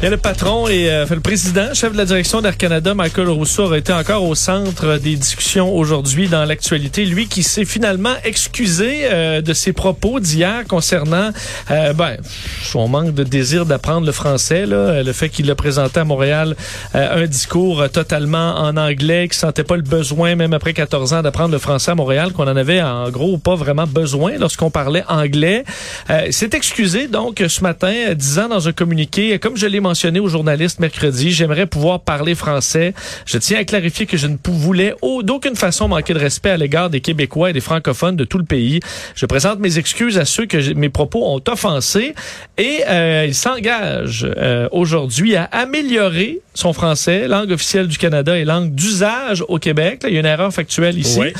A le patron et euh, le président, chef de la direction d'Air Canada, Michael Rousseau, aurait été encore au centre des discussions aujourd'hui dans l'actualité. Lui qui s'est finalement excusé euh, de ses propos d'hier concernant euh, ben, son manque de désir d'apprendre le français, là, le fait qu'il a présenté à Montréal euh, un discours totalement en anglais, qu'il sentait pas le besoin, même après 14 ans, d'apprendre le français à Montréal, qu'on en avait en gros pas vraiment besoin lorsqu'on parlait anglais. Euh, s'est excusé donc ce matin, euh, disant dans un communiqué, comme je l'ai mentionné aux journalistes mercredi, j'aimerais pouvoir parler français. Je tiens à clarifier que je ne voulais au- d'aucune façon manquer de respect à l'égard des Québécois et des francophones de tout le pays. Je présente mes excuses à ceux que mes propos ont offensés et euh, il s'engage euh, aujourd'hui à améliorer son français, langue officielle du Canada et langue d'usage au Québec. Là, il y a une erreur factuelle ici. Oui.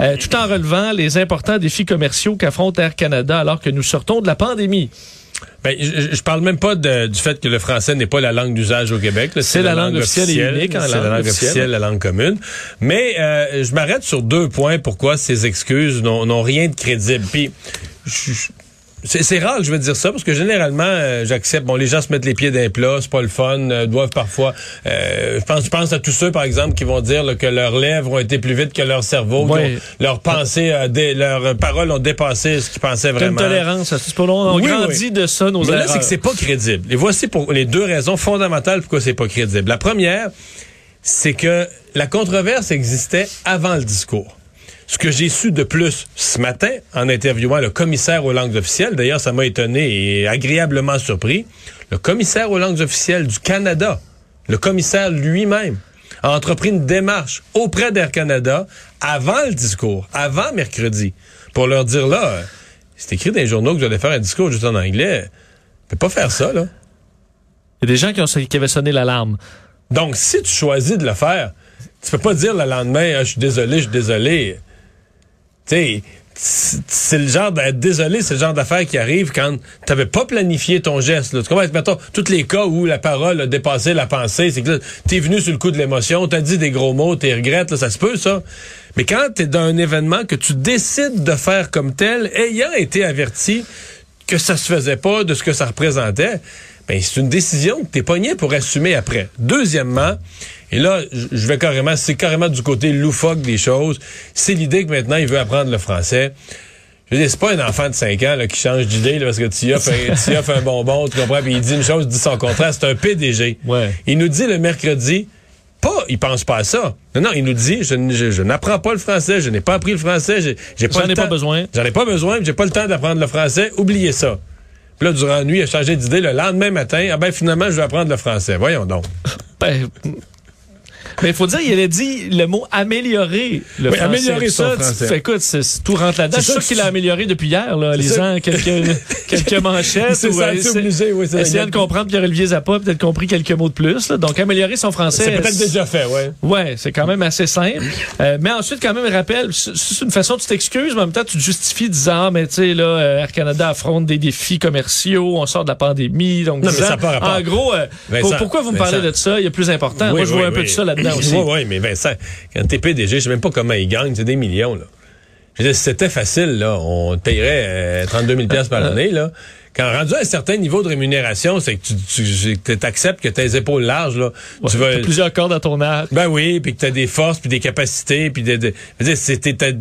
Euh, tout en relevant les importants défis commerciaux qu'affronte Air Canada alors que nous sortons de la pandémie. Ben, je, je parle même pas de- du fait que le français n'est pas la langue d'usage au Québec. là. C'est la langue officielle et unique C'est la langue officielle. officielle, la langue commune. Mais euh, je m'arrête sur deux points pourquoi ces excuses n'ont n'ont rien de crédible. Puis, je- je- c'est rare que je vais dire ça parce que généralement euh, j'accepte bon les gens se mettent les pieds d'un plat c'est pas le fun euh, doivent parfois euh, je pense je pense à tous ceux par exemple qui vont dire là, que leurs lèvres ont été plus vite que leur cerveau Oui. leurs pensées euh, dé- leurs paroles ont dépassé ce qu'ils pensaient T'as une vraiment tolérance. C'est pas long. On Oui, grandit oui. de ça, nos mais là, c'est que c'est pas crédible. Et voici pour les deux raisons fondamentales pourquoi c'est pas crédible. La première, c'est que la controverse existait avant le discours. Ce que j'ai su de plus ce matin en interviewant le commissaire aux langues officielles, d'ailleurs ça m'a étonné et agréablement surpris, le commissaire aux langues officielles du Canada, le commissaire lui-même, a entrepris une démarche auprès d'Air Canada avant le discours, avant mercredi, pour leur dire là, euh, c'est écrit dans les journaux que vous allez faire un discours juste en anglais. On peut pas faire ça, là. Il y a des gens qui, ont, qui avaient sonné l'alarme. Donc, si tu choisis de le faire, tu peux pas dire le lendemain, Ah, je suis désolé, je suis désolé. Sais, c'est le genre d'être désolé, c'est le genre d'affaire qui arrive quand t'avais pas planifié ton geste. Là. Tu comprends? Mettons, tous les cas où la parole a dépassé la pensée, c'est que t'es venu sur le coup de l'émotion, t'as dit des gros mots, t'es regrettes, là, ça se peut, ça. Mais quand t'es dans un événement que tu décides de faire comme tel, ayant été averti que ça se faisait pas, de ce que ça représentait, ben c'est une décision que t'es pogné pour assumer après. Deuxièmement, et là, je vais carrément, c'est carrément du côté loufoque des choses, c'est l'idée que maintenant il veut apprendre le français. Je veux dire, c'est pas un enfant de 5 ans là, qui change d'idée parce que tu offres un, offres un bonbon, tu comprends, puis il dit une chose, dit son contraire, c'est un PDG. Ouais. Il nous dit le mercredi, pas, il pense pas à ça. Non, non, il nous dit, je, n- je- je n'apprends pas le français, je n'ai pas appris le français, j'ai pas J'en ai pas besoin. J'en ai pas besoin, j'ai pas le temps d'apprendre le français, oubliez ça. Puis là, durant la nuit, il a changé d'idée. Le lendemain matin, ah ben finalement, je vais apprendre le français. Voyons donc. Ben, mais il faut dire, il a dit le mot améliorer le Oui, français. améliorer son ça, tu- français. fait, écoute, tout rentre là-dedans. C'est Je suis ça sûr qu'il a tu- amélioré depuis hier, là, lisant ça. quelques, quelques manchettes. C'est ou, ça, euh, essa- obligé, oui, Essayant de comprendre Pierre-Olivier Zappa, peut-être compris quelques mots de plus. là. Donc, améliorer son français. C'est peut-être déjà fait, ouais. Ouais, c'est quand même assez simple. Euh, mais ensuite, quand même, rappelle, c'est une façon, tu t'excuses, mais en même temps, tu te justifies disant, ah, mais tu sais, là, euh, Air Canada affronte des défis commerciaux, on sort de la pandémie. Donc, Non, mais disant- ça a pas rapport. en gros, euh, Vincent, pour- pourquoi vous me parlez Vincent. de ça? Il y a plus important. Oui, Moi, je vois un peu de ça là-dedans aussi. Oui, oui, mais Vincent, quand t'es PDG, je sais même pas comment il gagne, c'est des millions, là. Je veux dire, si c'était facile, là, on payerait euh, 32 000 par l'année, là. Quand rendu à un certain niveau de rémunération, c'est que tu, tu acceptes que as les épaules larges, là. tu vas... plusieurs cordes à ton arc. Ben oui, puis que tu as des forces, puis des capacités, puis de, de, je veux dire, c'était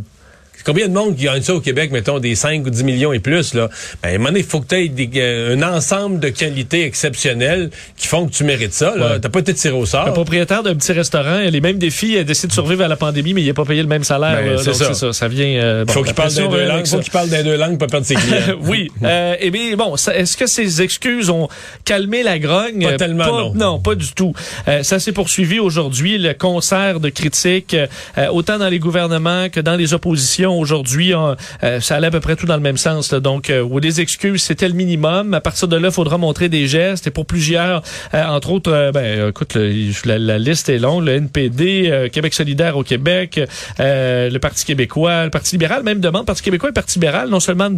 Combien de monde qui gagne ça au Québec, mettons, des 5 ou 10 millions et plus, là? Ben, à un moment donné, il faut que tu aies euh, un ensemble de qualités exceptionnelles qui font que tu mérites ça, là. T'as pas été tiré au sort. Le propriétaire d'un petit restaurant, les mêmes défis, il a décidé de survivre à la pandémie, mais il n'a pas payé le même salaire. Ben, c'est ça. ça. vient, euh, bon, faut qu'il parle des deux langues. Faut qu'il parle des deux langues pour perdre ses clients. oui. euh, et bien, bon, est-ce que ces excuses ont calmé la grogne? Pas tellement, non. Non, pas du tout. Euh, ça s'est poursuivi aujourd'hui, le concert de critiques, euh, autant dans les gouvernements que dans les oppositions aujourd'hui. Euh, ça allait à peu près tout dans le même sens. Là. Donc, euh, ou des excuses, c'était le minimum. À partir de là, il faudra montrer des gestes. Et pour plusieurs, euh, entre autres, euh, ben, écoute, la, liste est longue. Le NPD, Québec solidaire au Québec, le Parti québécois, le Parti libéral même demande, Parti québécois et Parti libéral, non seulement,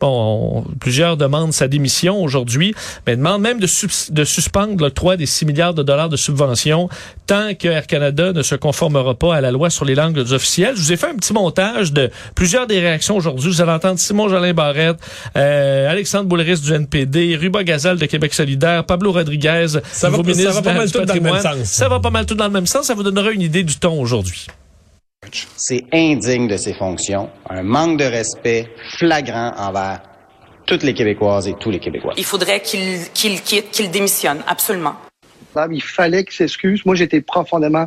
bon, plusieurs demandent sa démission aujourd'hui, mais demandent même de, de suspendre des 6 milliards de dollars de subventions tant que Air Canada ne se conformera pas à la loi sur les langues officielles. Je vous ai fait un petit montage de plusieurs des réactions aujourd'hui. Vous allez entendre Simon Jolin Barrette, euh, Alexandre Boulris du NPD, Ruba Gazal de Québec solidaire, Pablo Rodriguez, ça va, ça va pas mal tout dans le même sens. Ça va pas mal tout dans le même sens. Ça vous donnera une idée du ton aujourd'hui. C'est indigne de ses fonctions, un manque de respect flagrant envers toutes les Québécoises et tous les Québécois. Il faudrait qu'il qu quitte, qu'il démissionne, absolument. Il fallait qu'il s'excuse. Moi, j'étais profondément euh,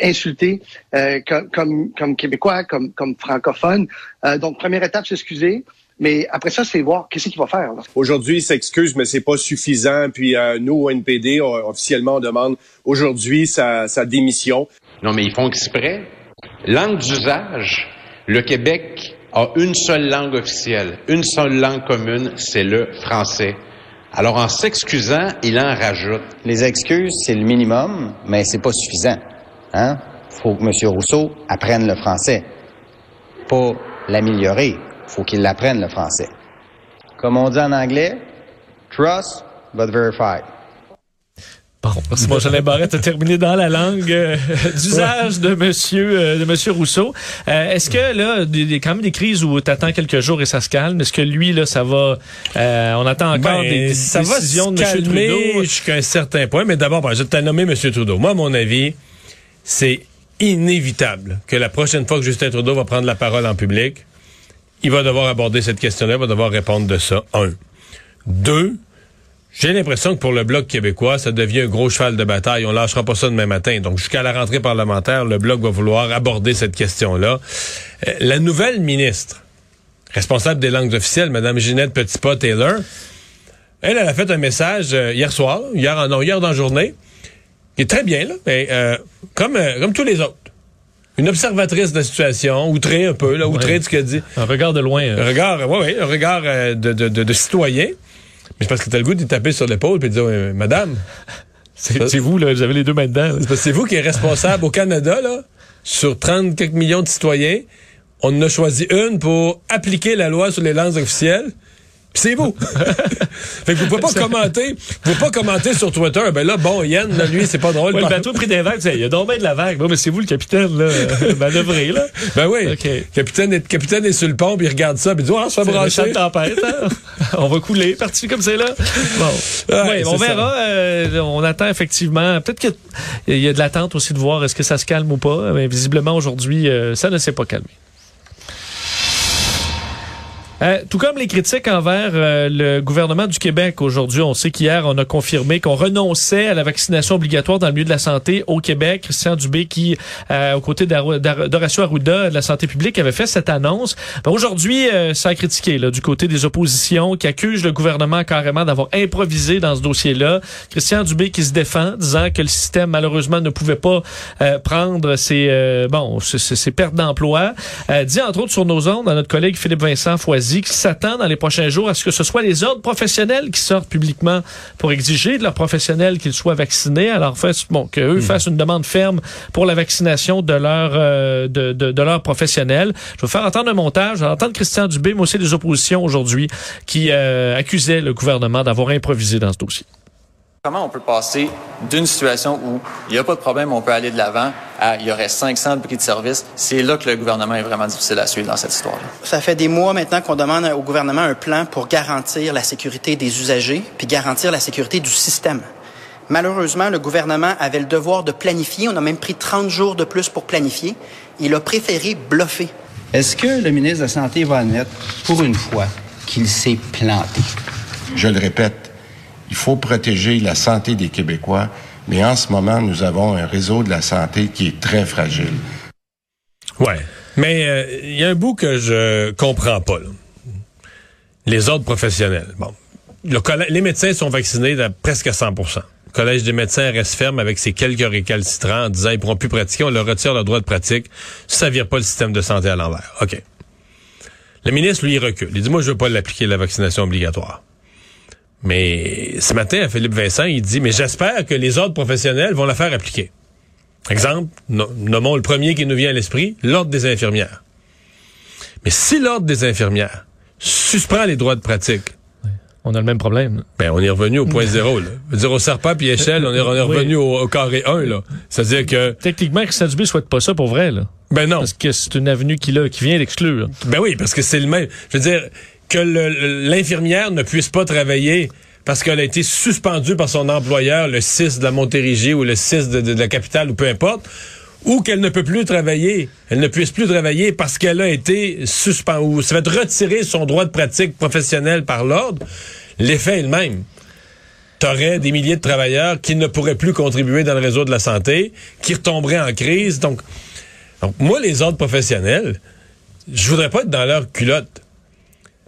insulté euh, comme, comme, Québécois, comme, comme francophone. Euh, donc, première étape, s'excuser. Mais après ça, c'est voir qu'est-ce qu'il va faire. Aujourd'hui, il s'excuse, mais c'est pas suffisant. Puis nous, au NPD, officiellement, on demande aujourd'hui sa, sa démission. Non, mais ils font exprès. Langue d'usage, le Québec a une seule langue officielle, une seule langue commune, c'est le français. Alors, en s'excusant, il en rajoute. Les excuses, c'est le minimum, mais c'est pas suffisant. Hein? Faut que M. Rousseau apprenne le français. Pas l'améliorer. Faut qu'il l'apprenne le français. Comme on dit en anglais, trust but verify. Bon, merci mon Jolin Barrette a terminé dans la langue euh, d'usage de monsieur euh, de monsieur Rousseau. Euh, est-ce que là, il y a quand même des crises où tu attends quelques jours et ça se calme Est-ce que lui là, ça va On attend encore ben, des, ça décisions va se de calmer Trudeau? Jusqu'à un certain point. Mais d'abord, ben, je t'ai nommé monsieur Trudeau. Moi, à mon avis, c'est inévitable que la prochaine fois que Justin Trudeau va prendre la parole en public, il va devoir aborder cette question-là, il va devoir répondre de ça. Un. Deux, j'ai l'impression que pour le Bloc québécois, ça devient un gros cheval de bataille. On lâchera pas ça demain matin. Donc, jusqu'à la rentrée parlementaire, le Bloc va vouloir aborder cette question-là. Euh, la nouvelle ministre, responsable des langues officielles, Mme Ginette Petitpas-Taylor, elle, elle a fait un message euh, hier soir, hier, non, hier dans la journée, qui est très bien, là, mais euh, comme, comme tous les autres. Une observatrice de la situation, outrée un peu, là, outrée de ce qu'elle dit. Un regard de loin. Un regard, oui, oui, un regard de, de, de, de citoyen. Mais c'est parce que t'as le goût de taper sur l'épaule et de dire, Madame. C'est vous, là, vous avez les deux mains dedans. C'est vous qui êtes responsable au Canada, là, sur 30 quelques millions de citoyens. On en a choisi une pour appliquer la loi sur les langues officielles c'est vous. fait que vous pouvez pas commenter. Vous pouvez pas commenter sur Twitter. Ben là, bon, Yann, lui, c'est pas drôle. le bateau pris des vagues, il y a donc de la vague. Bon, mais c'est vous le capitaine, là, manœuvré, là. Ben oui. Okay. Capitaine, est, capitaine est sur le pont, puis il regarde ça, puis il dit, oh, ça va brancher. tempête, hein? on va couler, parti comme c'est là. Bon. Ouais, on verra. Euh, on attend effectivement. Peut-être qu'il y a de l'attente aussi de voir est-ce que ça se calme ou pas. Mais visiblement, aujourd'hui, euh, ça ne s'est pas calmé. Euh, tout comme les critiques envers euh, le gouvernement du Québec aujourd'hui, on sait qu'hier on a confirmé qu'on renonçait à la vaccination obligatoire dans le milieu de la santé au Québec. Christian Dubé, qui euh, aux côtés d'Horacio Arruda de la santé publique, avait fait cette annonce. Ben, aujourd'hui, ça a critiqué là, du côté des oppositions qui accusent le gouvernement carrément d'avoir improvisé dans ce dossier-là. Christian Dubé qui se défend, disant que le système malheureusement ne pouvait pas prendre ses bon ses, pertes d'emploi. dit entre autres sur nos ondes à notre collègue Philippe Vincent Foisy dit qu'il s'attend dans les prochains jours à ce que ce soit les ordres professionnels qui sortent publiquement pour exiger de leurs professionnels qu'ils soient vaccinés. Alors, bon, qu'eux mmh. fassent une demande ferme pour la vaccination de leurs euh, de, de, de leurs professionnels. Je vais faire entendre un montage. Je vais entendre Christian Dubé, mais aussi des oppositions aujourd'hui qui euh, accusaient le gouvernement d'avoir improvisé dans ce dossier. Comment on peut passer d'une situation où il n'y a pas de problème, on peut aller de l'avant, à il y aurait 500 de prix de service? C'est là que le gouvernement est vraiment difficile à suivre dans cette histoire-là. Ça fait des mois maintenant qu'on demande au gouvernement un plan pour garantir la sécurité des usagers, puis garantir la sécurité du système. Malheureusement, le gouvernement avait le devoir de planifier. On a même pris 30 jours de plus pour planifier. Il a préféré bluffer. Est-ce que le ministre de la Santé va admettre, pour une fois, qu'il s'est planté? Je le répète, il faut protéger la santé des Québécois, mais en ce moment, nous avons un réseau de la santé qui est très fragile. Ouais, mais euh, il y a un bout que je comprends pas. Les autres professionnels. Bon, le les médecins sont vaccinés à presque 100% le Collège des médecins reste ferme avec ses quelques récalcitrants en disant ils pourront plus pratiquer, on leur retire leur droit de pratique. Ça vire pas le système de santé à l'envers. OK. Le ministre, lui, il recule. Il dit, moi, je veux pas l'appliquer, la vaccination obligatoire. Mais ce matin, à Philippe Vincent, il dit, mais j'espère que les autres professionnels vont la faire appliquer. Exemple, nommons le premier qui nous vient à l'esprit, l'Ordre des infirmières. Mais si l'Ordre des infirmières suspend les droits de pratique, on a le même problème. Ben, on est revenu au point zéro. Là. Je veux dire, au serpent puis échelle, on est, revenu au, carré 1. Là. C'est-à-dire que... Techniquement, Christian Dubé souhaite pas ça pour vrai. Là. Ben non. Parce que c'est une avenue qui vient d'exclure. Ben oui, parce que c'est le même... Je veux dire, que l'infirmière ne puisse pas travailler parce qu'elle a été suspendue par son employeur le 6 de la Montérégie ou le 6 de, la capitale ou peu importe, ou qu'elle ne peut plus travailler, elle ne puisse plus travailler parce qu'elle a été suspendue ou ça va être retiré son droit de pratique professionnelle par l'ordre, l'effet est le même. T'aurais des milliers de travailleurs qui ne pourraient plus contribuer dans le réseau de la santé, qui retomberaient en crise. Donc, donc moi, les autres professionnels, je voudrais pas être dans leur culotte.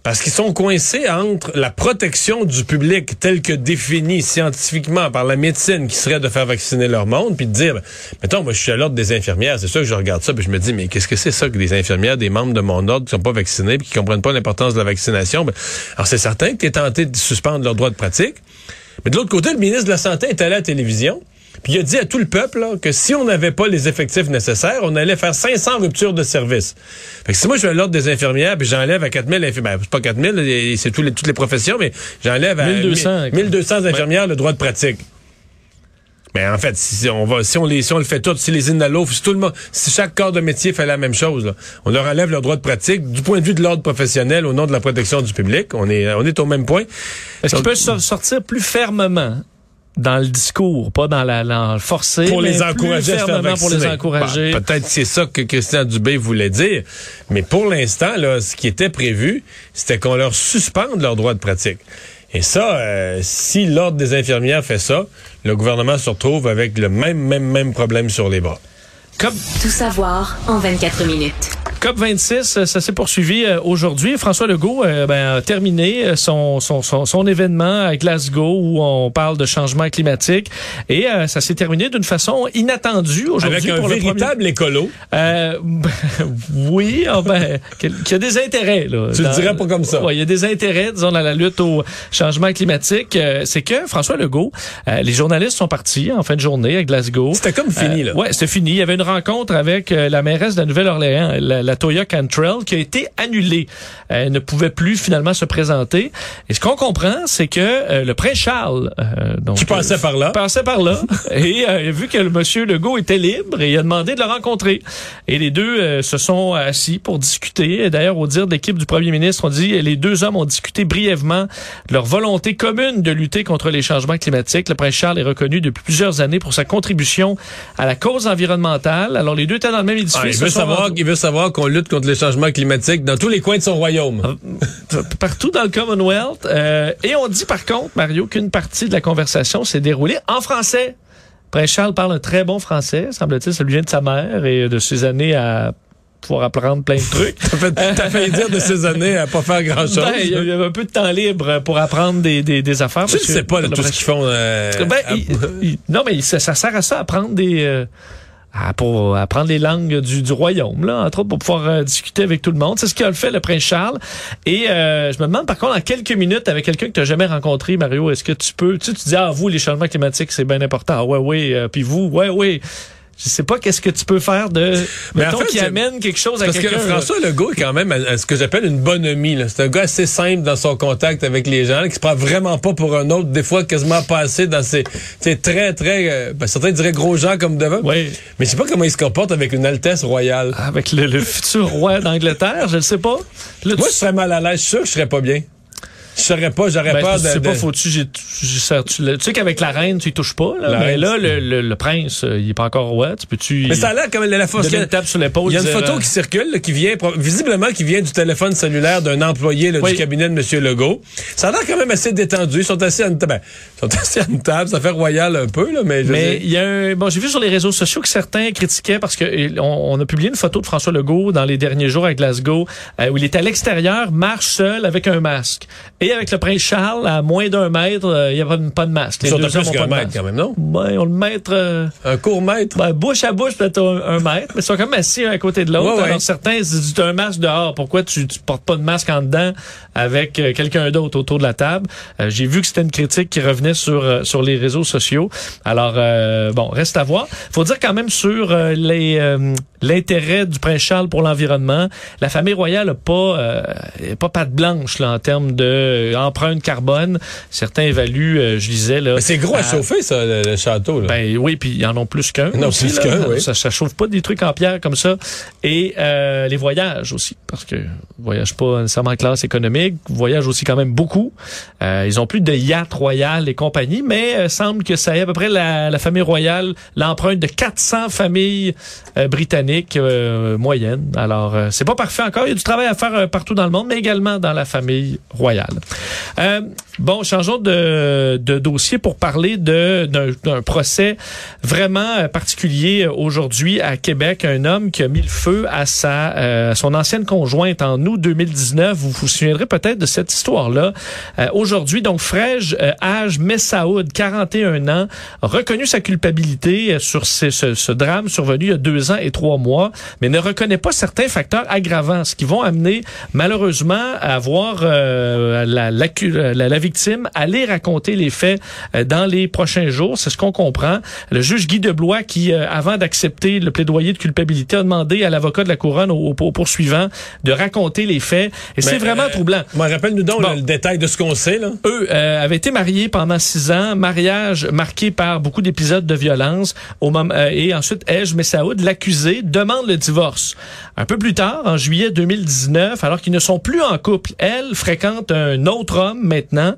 Parce qu'ils sont coincés entre la protection du public telle que définie scientifiquement par la médecine qui serait de faire vacciner leur monde, puis de dire, mettons, moi je suis à l'ordre des infirmières, c'est sûr que je regarde ça, puis je me dis, mais qu'est-ce que c'est ça que des infirmières, des membres de mon ordre qui sont pas vaccinés, puis qui comprennent pas l'importance de la vaccination? Ben, alors c'est certain que tu es tenté de suspendre leur droit de pratique. Mais de l'autre côté, le ministre de la Santé est allé à la télévision, puis il a dit à tout le peuple que si on n'avait pas les effectifs nécessaires, on allait faire 500 ruptures de service. Fait que si moi je suis à l'ordre des infirmières, puis j'enlève à 4000 infirmières, c'est pas 4000, c'est les, toutes les professions, mais j'enlève à 1200, 1200 infirmières le droit de pratique. Mais en fait, si on va, si on les, si on le fait tout, si les inhalos, si tout le monde, si chaque corps de métier fait la même chose, on leur enlève leur droit de pratique du point de vue de l'ordre professionnel au nom de la protection du public. On est, on est au même point. Est-ce qu'ils peuvent sortir plus fermement? Dans le discours, pas dans la, dans forcer, pour les encourager à faire pour les encourager. Bah, peut-être c'est ça que Christian Dubé voulait dire, mais pour l'instant, là, ce qui était prévu, c'était qu'on leur suspende leur droit de pratique. Et ça, euh, si l'ordre des infirmières fait ça, le gouvernement se retrouve avec le même, même, même problème sur les bras. Comme... Tout savoir en 24 minutes. COP26, euh, ça s'est poursuivi euh, aujourd'hui. François Legault euh, ben, a terminé son, son, son, événement à Glasgow où on parle de changement climatique. Et ça s'est terminé d'une façon inattendue aujourd'hui. Avec un véritable écolo. Euh, oui, oh, ben, qui a des intérêts. Là, tu le dirais pas comme ça. il y a des intérêts, disons, dans la lutte au changement climatique. C'est que François Legault, les journalistes sont partis en fin de journée à Glasgow. C'était comme fini, là. Ouais, c'était fini. Il y avait une rencontre avec la mairesse de la Nouvelle-Orléans, la la Toya Cantrell, qui a été annulée. Elle ne pouvait plus finalement se présenter. Et ce qu'on comprend, c'est que euh, le prince Charles, euh, donc, qui passait par là, passait par là, et euh, vu que le monsieur Legault était libre, il a demandé de le rencontrer. Et les deux se sont assis pour discuter. D'ailleurs, au dire de l'équipe du premier ministre, on dit les deux hommes ont discuté brièvement de leur volonté commune de lutter contre les changements climatiques. Le prince Charles est reconnu depuis plusieurs années pour sa contribution à la cause environnementale. Alors les deux étaient dans le même édifice. Ah, il, veut savoir, il veut savoir qu'on lutte contre les changements climatiques dans tous les coins de son royaume. Euh, partout dans le Commonwealth. Euh, et on dit par contre, Mario, qu'une partie de la conversation s'est déroulée en français. Prince Charles parle un très bon français, semble-t-il. Ça lui vient de sa mère et de ses années à pouvoir apprendre plein de trucs. T'as fait, dire de ces années à pas faire grand-chose. Ben, il y avait un peu de temps libre pour apprendre des, des, des affaires. Je ne sais pas tout ce qu'ils font. Euh, ben, non, mais ça, ça, sert à ça, apprendre des pour apprendre les langues du, du, royaume, là, entre autres pour pouvoir euh, discuter avec tout le monde. C'est ce qu'a fait le prince Charles. Et euh, je me demande par contre, en quelques minutes, avec quelqu'un que tu n'as jamais rencontré, Mario, est-ce que tu peux, tu, sais, tu dis, ah, vous, les changements climatiques, c'est bien important. Ah ouais, oui. Euh, puis vous, ouais, oui. Je sais pas qu'est-ce que tu peux faire de Mais mettons en fait, qui amène quelque chose à Parce que quelqu'un. François Legault est quand même à, à ce que j'appelle une bonhomie. C'est un gars assez simple dans son contact avec les gens, là, qui se prend vraiment pas pour un autre, des fois quasiment pas assez dans ses c'est très, très, euh, ben, certains diraient gros gens comme devant. Oui. Mais je sais pas comment il se comporte avec une Altesse royale. Avec le, le futur roi d'Angleterre, je ne sais pas. Là, Moi, tu- je serais mal à l'aise. Sûr que je serais pas bien. Je serais pas, j'aurais Ben, peur de... pas, de- faut-tu, tu, tu sais qu'avec la reine, tu y touches pas, là, mais là, le, le, le prince, euh, il est pas encore roi, tu peux-tu... Mais ça a l'air comme la, la fois- donner une tape sur l'épaule. Il y a une dire, photo euh, qui circule, là, qui vient, visiblement, qui vient du téléphone cellulaire d'un employé là, Oui. du cabinet de M. Legault. Ça a l'air quand même assez détendu. Ils sont assis à une, ben, ils sont assis à une table. Ça fait royal un peu, là, mais je Mais il y a un, bon, j'ai vu sur les réseaux sociaux que certains critiquaient parce que on, on a publié une photo de François Legault dans les derniers jours à Glasgow euh, où il est à l'extérieur, marche seul avec un masque. Et avec le prince Charles, à moins d'un mètre, euh, il n'y a pas de, pas de masque. Ils Les deux à plus qu'un mètre, quand même, non? Ouais, on le mètre. euh, Un court mètre? ben, bouche à bouche, peut-être un, un mètre, mais ils sont quand même assis un à côté de l'autre. Ouais, ouais. Alors certains as un masque dehors, pourquoi tu, tu portes pas de masque en dedans avec euh, quelqu'un d'autre autour de la table? Euh, J'ai vu que c'était une critique qui revenait sur, sur les réseaux sociaux. Alors, bon, reste à voir. faut dire quand même sur les l'intérêt du prince Charles pour l'environnement. La famille royale n'a pas, pas patte blanche là, en termes de euh, empreinte carbone. Certains évaluent, euh, je disais... là. C'est gros à chauffer, ça, le, le château. Là. Ben oui, puis ils en ont plus qu'un. Non, aussi, plus qu'un, oui. Ça, ça chauffe pas des trucs en pierre comme ça. Et euh, les voyages aussi, parce que voyage pas nécessairement en classe économique, voyagent aussi quand même beaucoup. Euh, ils ont plus de yacht royal et compagnie, mais euh, semble que ça est à peu près la, la famille royale, l'empreinte de 400 familles euh, britanniques euh, moyennes. Alors, euh, c'est pas parfait encore. Il y a du travail à faire partout dans le monde, mais également dans la famille royale. Euh, bon, changeons de, de dossier pour parler d'un procès vraiment euh, particulier euh, aujourd'hui à Québec. Un homme qui a mis le feu à sa euh, son ancienne conjointe en août 2019. Vous vous souviendrez peut-être de cette histoire-là. Euh, aujourd'hui, donc euh, Haj Messaoud, 41 ans, a reconnu sa culpabilité sur ce, ce drame survenu il y a deux ans et trois mois, mais ne reconnaît pas certains facteurs aggravants, ce qui vont amener malheureusement à voir euh, la, la, la, la victime aller raconter les faits euh, dans les prochains jours. C'est ce qu'on comprend. Le juge Guy Deblois, qui, euh, avant d'accepter le plaidoyer de culpabilité, a demandé à l'avocat de la couronne, au, au poursuivant, de raconter les faits. Et c'est vraiment euh, troublant. Moi, rappelle-nous donc Bon. là, le détail de ce qu'on sait. Là. Eux euh, avaient été mariés pendant six ans, mariage marqué par beaucoup d'épisodes de violence. Au moment, euh, et ensuite, Ej Messaoud, l'accusé, demande le divorce. Un peu plus tard, en juillet 2019, alors qu'ils ne sont plus en couple, elle fréquente un autre homme maintenant.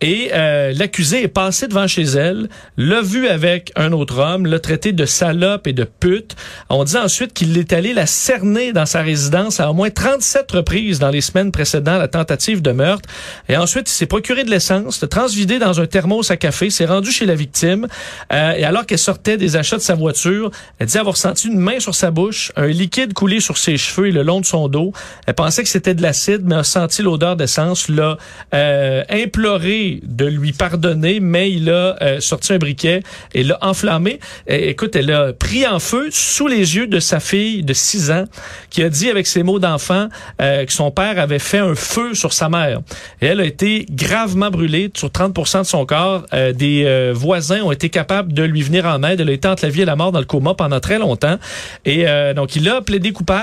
Et euh, l'accusé est passé devant chez elle, l'a vu avec un autre homme, l'a traité de salope et de pute. On dit ensuite qu'il est allé la cerner dans sa résidence à au moins 37 reprises dans les semaines précédant la tentative de meurtre. Et ensuite, il s'est procuré de l'essence, l'a transvidé dans un thermos à café, s'est rendu chez la victime. Euh, et alors qu'elle sortait des achats de sa voiture, elle dit avoir senti une main sur sa bouche, un liquide coulé sur ses cheveux et le long de son dos. Elle pensait que c'était de l'acide, mais a senti l'odeur d'essence, l'a euh, imploré de lui pardonner, mais il a euh, sorti un briquet et l'a enflammé. Écoute, elle a pris en feu sous les yeux de sa fille de 6 ans, qui a dit avec ses mots d'enfant euh, que son père avait fait un feu sur sa mère. Elle a été gravement brûlée sur 30 de son corps. Euh, des voisins ont été capables de lui venir en aide. Elle a été entre la vie et la mort dans le coma pendant très longtemps. Et donc, il a plaidé coupable,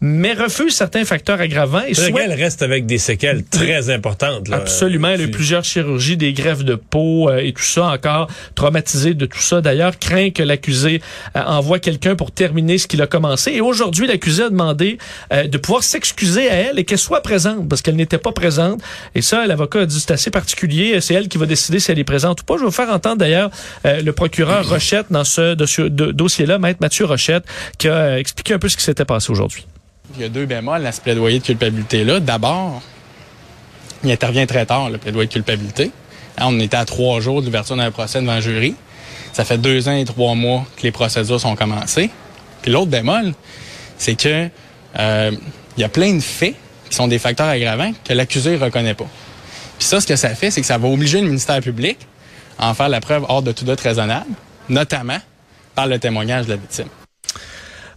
mais refuse certains facteurs aggravants. Et souhaite- qu'elle reste avec des séquelles très importantes. Là. Absolument. Elle a eu plusieurs chirurgies, des greffes de peau euh, et tout ça encore traumatisé de tout ça. D'ailleurs, craint que l'accusé euh, envoie quelqu'un pour terminer ce qu'il a commencé. Et aujourd'hui, l'accusé a demandé euh, de pouvoir s'excuser à elle et qu'elle soit présente parce qu'elle n'était pas présente. Et ça, l'avocat a dit c'est assez particulier. C'est elle qui va décider si elle est présente ou pas. Je vais vous faire entendre d'ailleurs euh, le procureur Rochette dans ce dossier-là, maître Mathieu Rochette, qui a expliqué un peu ce qui s'était passé Il y a deux bémols à ce plaidoyer de culpabilité-là. D'abord, il intervient très tard, le plaidoyer de culpabilité. Hein, on était à trois jours de l'ouverture d'un procès devant un jury. Ça fait deux ans et trois mois que les procédures sont commencées. Puis l'autre bémol, c'est que euh, il y a plein de faits qui sont des facteurs aggravants que l'accusé ne reconnaît pas. Puis ça, ce que ça fait, c'est que ça va obliger le ministère public à en faire la preuve hors de tout doute raisonnable, notamment par le témoignage de la victime.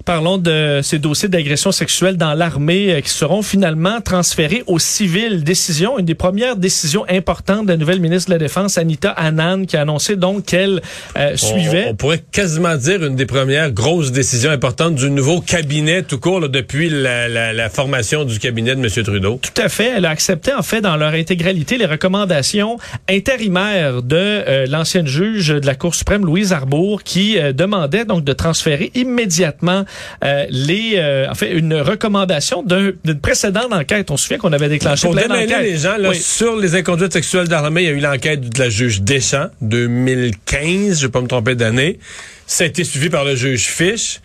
Parlons de ces dossiers d'agression sexuelle dans l'armée euh, qui seront finalement transférés aux civils. Décision, une des premières décisions importantes de la nouvelle ministre de la Défense, Anita Anand, qui a annoncé donc qu'elle euh, suivait. On, on, pourrait quasiment dire une des premières grosses décisions importantes du nouveau cabinet tout court là, depuis la, la, la, formation du cabinet de M. Trudeau. Tout à fait. Elle a accepté en fait dans leur intégralité les recommandations intérimaires de euh, l'ancienne juge de la Cour suprême, Louise Arbour, qui euh, demandait donc de transférer immédiatement euh, les, euh, en fait, une recommandation d'une précédente enquête. On se souvient qu'on avait déclenché démêler d'enquêtes. les gens là, Oui. sur les inconduites sexuelles d'armée, il y a eu l'enquête de la juge Deschamps, 2015, je vais pas me tromper d'année. Ça a été suivi par le juge Fish.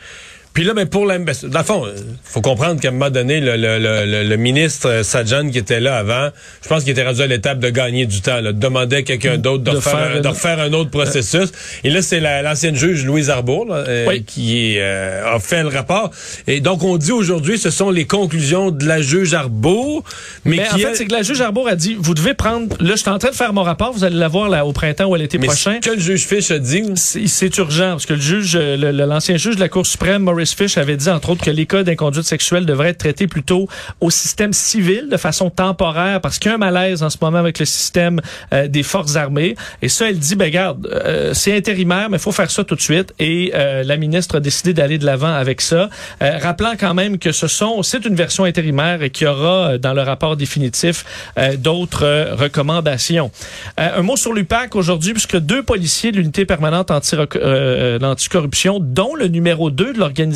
Puis là, mais pour la, ben, dans le fond, euh, faut comprendre qu'à un moment donné, le, le, le, le ministre euh, Sajan qui était là avant, je pense qu'il était rendu à l'étape de gagner du temps, là, de demander à quelqu'un d'autre de, De refaire, faire un, de refaire un autre processus. Et là, c'est la- l'ancienne juge Louise Arbour là, euh, qui euh, a fait le rapport. Et donc, on dit aujourd'hui, ce sont les conclusions de la juge Arbour, mais, Mais, qui en fait, elle- c'est que la juge Arbour a dit, vous devez prendre, là, je suis en train de faire mon rapport, vous allez l'avoir là, au printemps ou à l'été prochain. ce que le juge Fish a dit, C'est urgent parce que le juge, euh, l'ancien juge de la Cour suprême, Maurice Fish, avait dit entre autres que les cas d'inconduite sexuelle devraient être traités plutôt au système civil de façon temporaire parce qu'il y a un malaise en ce moment avec le système euh, des forces armées. Et ça, elle dit, ben garde, euh, c'est intérimaire, mais il faut faire ça tout de suite. Et euh, la ministre a décidé d'aller de l'avant avec ça, rappelant quand même que ce sont, c'est une version intérimaire et qu'il y aura dans le rapport définitif d'autres recommandations. Un mot sur l'UPAC aujourd'hui, puisque deux policiers de l'unité permanente anti l'anticorruption, dont le numéro 2 de l'organisation,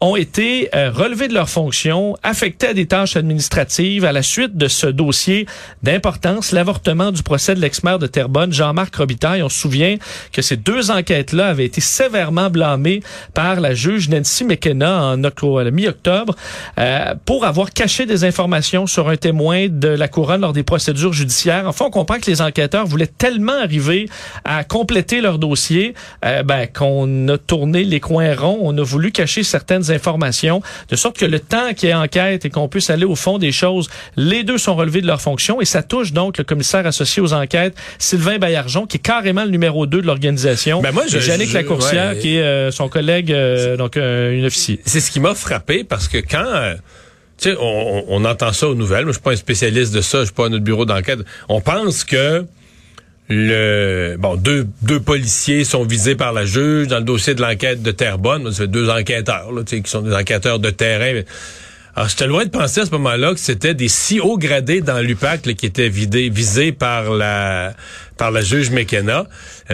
ont été euh, relevés de leurs fonctions, affectés à des tâches administratives à la suite de ce dossier d'importance, l'avortement du procès de l'ex-maire de Terrebonne, Jean-Marc Robitaille. On se souvient que ces deux enquêtes-là avaient été sévèrement blâmées par la juge Nancy McKenna en la mi-octobre euh, pour avoir caché des informations sur un témoin de la couronne lors des procédures judiciaires. Enfin, on comprend que les enquêteurs voulaient tellement arriver à compléter leur dossier euh, ben, qu'on a tourné les coins ronds. On a voulu cacher certaines informations de sorte que le temps qu'il y ait enquête et qu'on puisse aller au fond des choses, les deux sont relevés de leurs fonctions et ça touche donc le commissaire associé aux enquêtes, Sylvain Bayarjon, qui est carrément le numéro 2 de l'organisation. Ben moi, je- et Jannick je- Lacourcière, ouais. qui est euh, son collègue, euh, donc euh, une officier. c'est ce qui m'a frappé parce que quand euh, tu sais on, on- on entend ça aux nouvelles, moi je suis pas un spécialiste de ça, je suis pas à notre bureau d'enquête. On pense que le bon deux deux policiers sont visés par la juge dans le dossier de l'enquête de Terrebonne, fait deux enquêteurs là, qui sont des enquêteurs de terrain. Alors, j'étais loin de penser à ce moment-là que c'était des si hauts gradés dans l'UPAC là, qui étaient vidés, visés par la par la juge McKenna.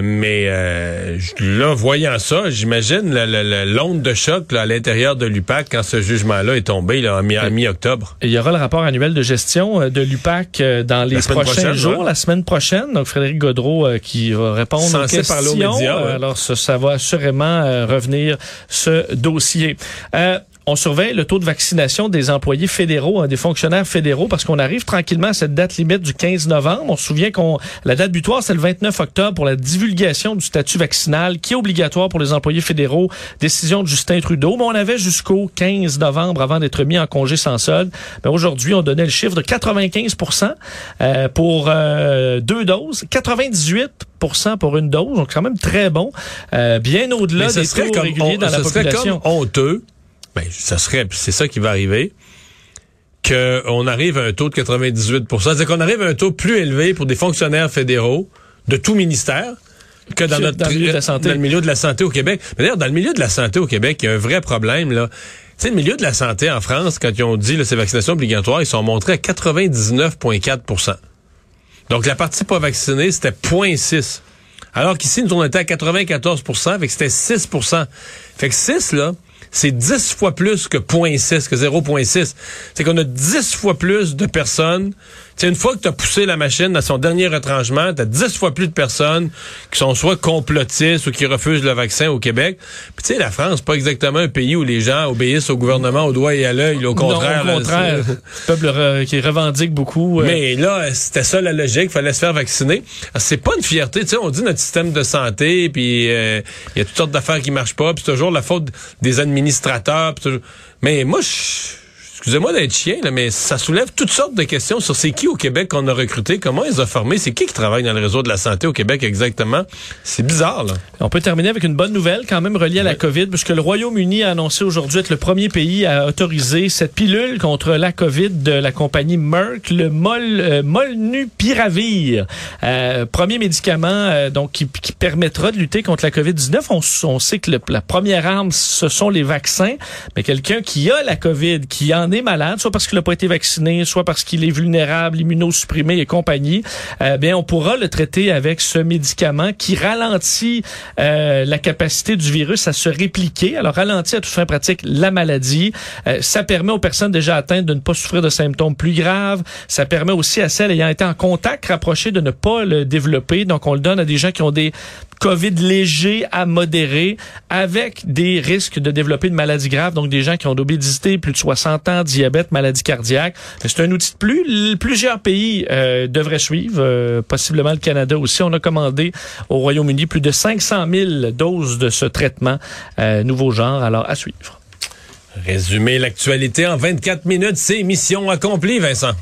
Mais euh, là, voyant ça, j'imagine le- le- le- l'onde de choc là, à l'intérieur de l'UPAC quand ce jugement-là est tombé là, en mi- en mi-octobre. Il y aura le rapport annuel de gestion euh, de l'UPAC euh, dans les prochains jours, ouais. la semaine prochaine. Donc Frédéric Godreau euh, qui va répondre Censé aux questions. parler aux médias, ouais. Alors ça, ça va assurément euh, revenir ce dossier. On surveille le taux de vaccination des employés fédéraux, hein, des fonctionnaires fédéraux, parce qu'on arrive tranquillement à cette date limite du 15 novembre. On se souvient qu'on la date butoir, c'est le 29 octobre pour la divulgation du statut vaccinal, qui est obligatoire pour les employés fédéraux. Décision de Justin Trudeau. Mais on avait jusqu'au 15 novembre avant d'être mis en congé sans solde. Mais aujourd'hui, on donnait le chiffre de 95% euh, pour euh, deux doses, 98% pour une dose, donc quand même très bon, euh, bien au-delà des taux réguliers dans la ce serait population. comme honteux. Ben, ça serait, c'est ça qui va arriver, qu'on arrive à un taux de 98% C'est-à-dire qu'on arrive à un taux plus élevé pour des fonctionnaires fédéraux de tout ministère que dans notre dans le milieu de la santé. dans le milieu de la santé au Québec. Mais d'ailleurs, dans le milieu de la santé au Québec, il y a un vrai problème là. Tu sais, le milieu de la santé en France, quand ils ont dit là, ces vaccinations obligatoires, ils sont montrés à 99,4% Donc la partie pas vaccinée, c'était 0,6. Alors qu'ici, nous, on était à 94 fait que c'était 6% Fait que 6, là, c'est 10 fois plus que 0,6, que 0,6. C'est qu'on a 10 fois plus de personnes. C'est une fois que tu as poussé la machine dans son dernier retranchement, tu as 10 fois plus de personnes qui sont soit complotistes ou qui refusent le vaccin au Québec. Puis tu sais, la France, c'est pas exactement un pays où les gens obéissent au gouvernement au doigt et à l'œil. Au contraire. non, au contraire, peuple re- qui revendique beaucoup. euh, mais là, c'était ça la logique, fallait se faire vacciner. C'est pas une fierté, tu sais, on dit notre système de santé, puis euh, il y a toutes sortes d'affaires qui marchent pas, puis c'est toujours la faute des administrateurs. puis toujours- Mais moi, je excusez-moi d'être chien, là, mais ça soulève toutes sortes de questions sur c'est qui au Québec qu'on a recruté, comment ils ont formé, c'est qui qui travaille dans le réseau de la santé au Québec exactement. C'est bizarre, là. On peut terminer avec une bonne nouvelle quand même reliée à la COVID, puisque le Royaume-Uni a annoncé aujourd'hui être le premier pays à autoriser cette pilule contre la COVID de la compagnie Merck, le Mol, euh, Molnupiravir. Euh, premier médicament euh, donc qui, qui, permettra de lutter contre la COVID-19. On, on, sait que le, la première arme, ce sont les vaccins, mais quelqu'un qui a la COVID, qui en est malade, soit parce qu'il n'a pas été vacciné, soit parce qu'il est vulnérable, immunosupprimé et compagnie, euh, bien on pourra le traiter avec ce médicament qui ralentit euh, la capacité du virus à se répliquer. Alors ralentit à toute fin pratique la maladie. Euh, ça permet aux personnes déjà atteintes de ne pas souffrir de symptômes plus graves. Ça permet aussi à celles ayant été en contact rapproché de ne pas le développer. Donc on le donne à des gens qui ont des COVID léger à modéré avec des risques de développer une maladie grave, donc des gens qui ont d'obésité, plus de 60 ans, diabète, maladie cardiaque. C'est un outil de plus. Plusieurs pays euh, devraient suivre, euh, possiblement le Canada aussi. On a commandé au Royaume-Uni plus de 500 000 doses de ce traitement euh, nouveau genre. Alors, à suivre. Résumer l'actualité en 24 minutes, c'est mission accomplie, Vincent.